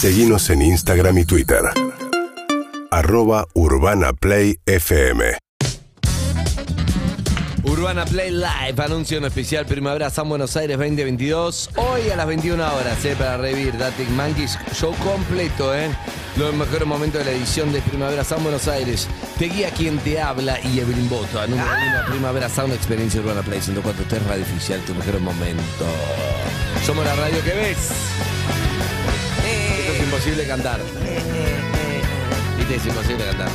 Seguimos en Instagram y Twitter. Arroba Urbana Play FM. Urbana Play Live, anuncio en especial Primavera San Buenos Aires 2022. Hoy a las 21 horas, eh, para revivir Datic Monkeys, show completo, ¿eh? Los mejores momentos de la edición de Primavera San Buenos Aires. Te guía quien te habla y Evelyn Boto. Número uno, Primavera Sound Experiencia Urbana Play 104 Radio Oficial, tu mejor momento. Somos la radio que ves. Imposible cantar. Viste, es imposible cantar.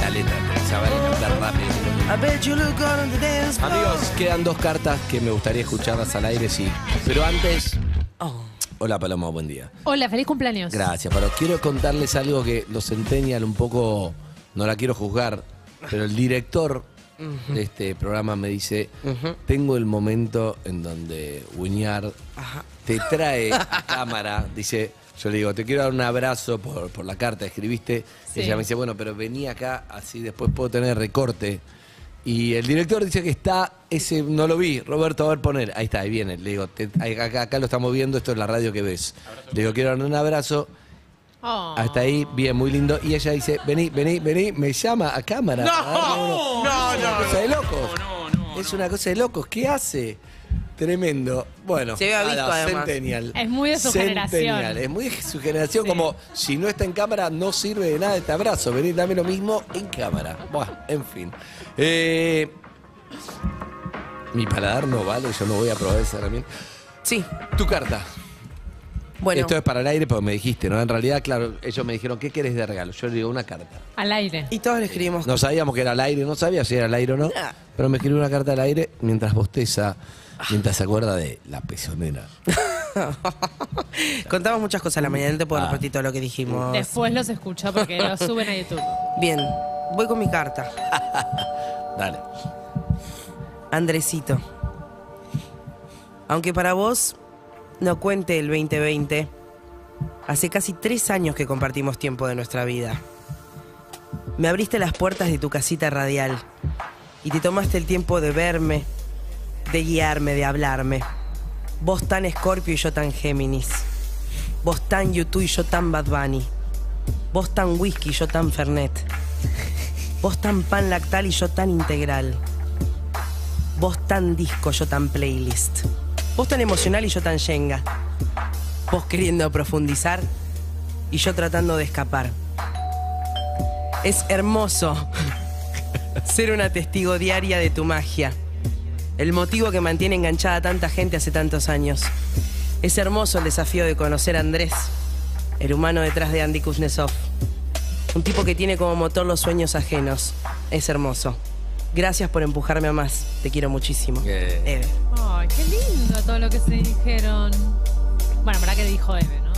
La letra, cantar rápido. good on the dance floor. Amigos, quedan dos cartas que me gustaría escucharlas al aire, sí. Pero antes. Hola Paloma, buen día. Hola, feliz cumpleaños. Gracias, pero quiero contarles algo que los Centennial un poco. No la quiero juzgar, pero el director de este programa me dice: Tengo el momento en donde Uñar te trae a cámara. Dice. Yo le digo, te quiero dar un abrazo por, por la carta que escribiste. Sí. Ella me dice, bueno, pero vení acá, así después puedo tener recorte. Y el director dice que está, ese no lo vi, Roberto, a ver poner. Ahí está, ahí viene. Le digo, te- acá, acá lo estamos viendo, esto es la radio que ves. Le digo, quiero dar un abrazo. Oh. Hasta ahí, bien, muy lindo. Y ella dice, vení, vení, vení, me llama a cámara. No, no, Es una cosa de Es una cosa de locos. ¿Qué hace? Tremendo. Bueno, Se había visto, nada, además. Centennial. Es muy de su Centennial. generación. Es muy de su generación, Sí. como si no está en cámara, no sirve de nada este abrazo. Vení, dame lo mismo en cámara. Buah, en fin. Eh, mi paladar no vale, yo no voy a probar esa herramienta. Sí, Tu carta. Bueno. Esto es para el aire porque me dijiste, ¿no? En realidad, claro, ellos me dijeron, ¿qué querés de regalo? Yo le digo una carta. Al aire. Y todos le escribimos. No sabíamos que era al aire, no sabía si era al aire o no, Ah. pero me escribió una carta al aire mientras bosteza, mientras se acuerda de la pezonera. Contamos muchas cosas a la mañana, no te puedo Ah. repetir todo lo que dijimos. Después los escucho porque los suben a YouTube. Bien, voy con mi carta. Dale. Andresito. Aunque para vos no cuente el 2020, hace casi tres años que compartimos tiempo de nuestra vida. Me abriste las puertas de tu casita radial y te tomaste el tiempo de verme, de guiarme, de hablarme. Vos tan Scorpio y yo tan Géminis. Vos tan YouTube y yo tan Bad Bunny. Vos tan whisky y yo tan Fernet. Vos tan pan lactal y yo tan integral. Vos tan disco, yo tan playlist. Vos tan emocional y yo tan yenga. Vos queriendo profundizar y yo tratando de escapar. Es hermoso ser una testigo diaria de tu magia. El motivo que mantiene enganchada a tanta gente hace tantos años. Es hermoso el desafío de conocer a Andrés, el humano detrás de Andy Kuznetsov. Un tipo que tiene como motor los sueños ajenos. Es hermoso. Gracias por empujarme a más. Te quiero muchísimo. Eh. Eve. Ay, qué lindo todo lo que se dijeron. Bueno, verdad que dijo Eve, ¿no?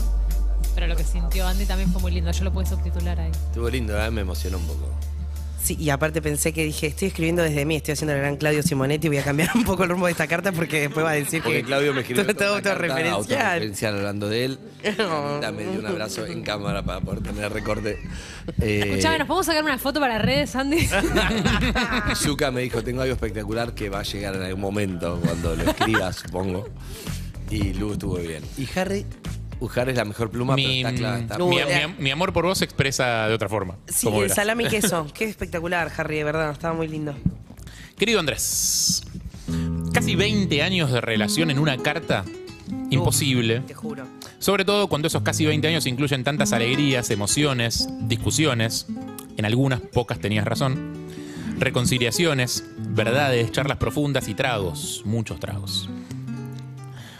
Pero lo que sintió Andy también fue muy lindo. Yo lo pude subtitular ahí. Estuvo lindo, ¿eh? me emocionó un poco. Sí, y aparte pensé que dije, estoy escribiendo desde mí, estoy haciendo el gran Claudio Simonetti, voy a cambiar un poco el rumbo de esta carta porque después va a decir Porque que Claudio me escribió todo, todo autorreferencial. autorreferencial hablando de él. No. Dame dio un abrazo en cámara para poder tener recorte. Eh, Escuchame, ¿nos podemos sacar una foto para redes, Andy? Y Zucca me dijo, tengo algo espectacular que va a llegar en algún momento cuando lo escribas, supongo. Y Lu estuvo bien. Y Harry, Harry es la mejor pluma, Mi, pero está clara. Está No, mi- eh. mi- mi amor por vos se expresa de otra forma. Sí, como el verás. salami y queso. Qué espectacular, Harry, de verdad. Estaba muy lindo. Querido Andrés, casi 20 años de relación en una carta. Imposible. Te juro. Sobre todo cuando esos casi 20 años incluyen tantas alegrías, emociones, discusiones. En algunas, pocas tenías razón. Reconciliaciones, verdades, charlas profundas y tragos. Muchos tragos.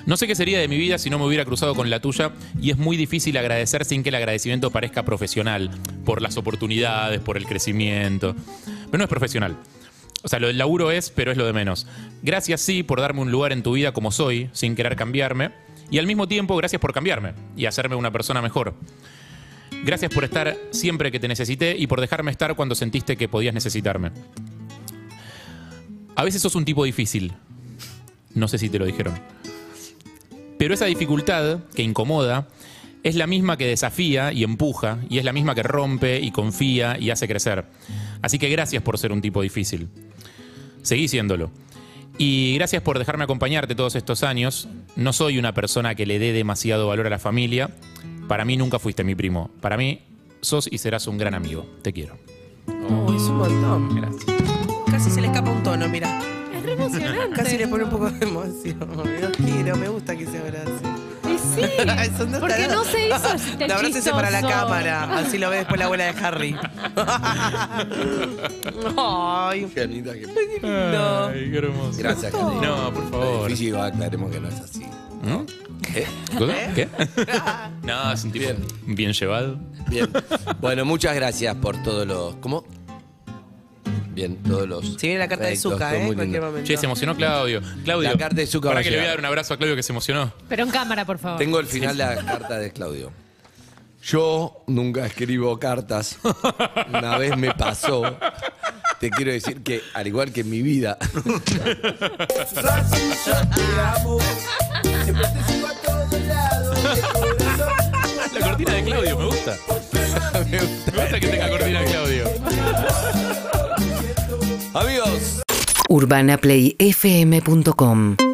No sé qué sería de mi vida si no me hubiera cruzado con la tuya y es muy difícil agradecer sin que el agradecimiento parezca profesional, por las oportunidades, por el crecimiento. Pero no es profesional. O sea, lo del laburo es, pero es lo de menos. Gracias sí por darme un lugar en tu vida como soy, sin querer cambiarme. Y al mismo tiempo, gracias por cambiarme y hacerme una persona mejor. Gracias por estar siempre que te necesité y por dejarme estar cuando sentiste que podías necesitarme. A veces sos un tipo difícil. No sé si te lo dijeron. Pero esa dificultad que incomoda es la misma que desafía y empuja, y es la misma que rompe y confía y hace crecer. Así que gracias por ser un tipo difícil. Seguí siéndolo. Y gracias por dejarme acompañarte todos estos años. No soy una persona que le dé demasiado valor a la familia, Para mí nunca fuiste mi primo. Para mí sos y serás un gran amigo. Te quiero. Oh, es un montón. Gracias. Casi se le escapa un tono, mira. Es re emocionante. Casi le pone un poco de emoción. Quiero, me gusta que se abrace. Y sí. Son dos Porque no se hizo el No, abrácese para la chistoso. cámara. Así lo ve después la abuela de Harry. Ay, Qué linda que- lindo. Ay, qué hermoso. Gracias, Karina. No, por favor. Difícil, igual, aclaremos que no es así. ¿No? ¿Eh? ¿Cosa? ¿Qué? no, es un tipo Bien. bien, llevado. Bien. Bueno, muchas gracias por todos los. ¿Cómo? Bien, todos los. Si viene la carta de fue ¿eh? muy En cualquier lindo. momento. Che, se emocionó Claudio. Claudio. La carta de Zucca va Para a que le voy a llegar. dar un abrazo a Claudio que se emocionó. Pero en cámara, por favor. Tengo el final de la carta de Claudio. Yo nunca escribo cartas. Una vez me pasó. Te quiero decir que, al igual que en mi vida, La cortina de Claudio, me gusta. Me gusta que tenga cortina de Claudio. Amigos, urbanaplayfm.com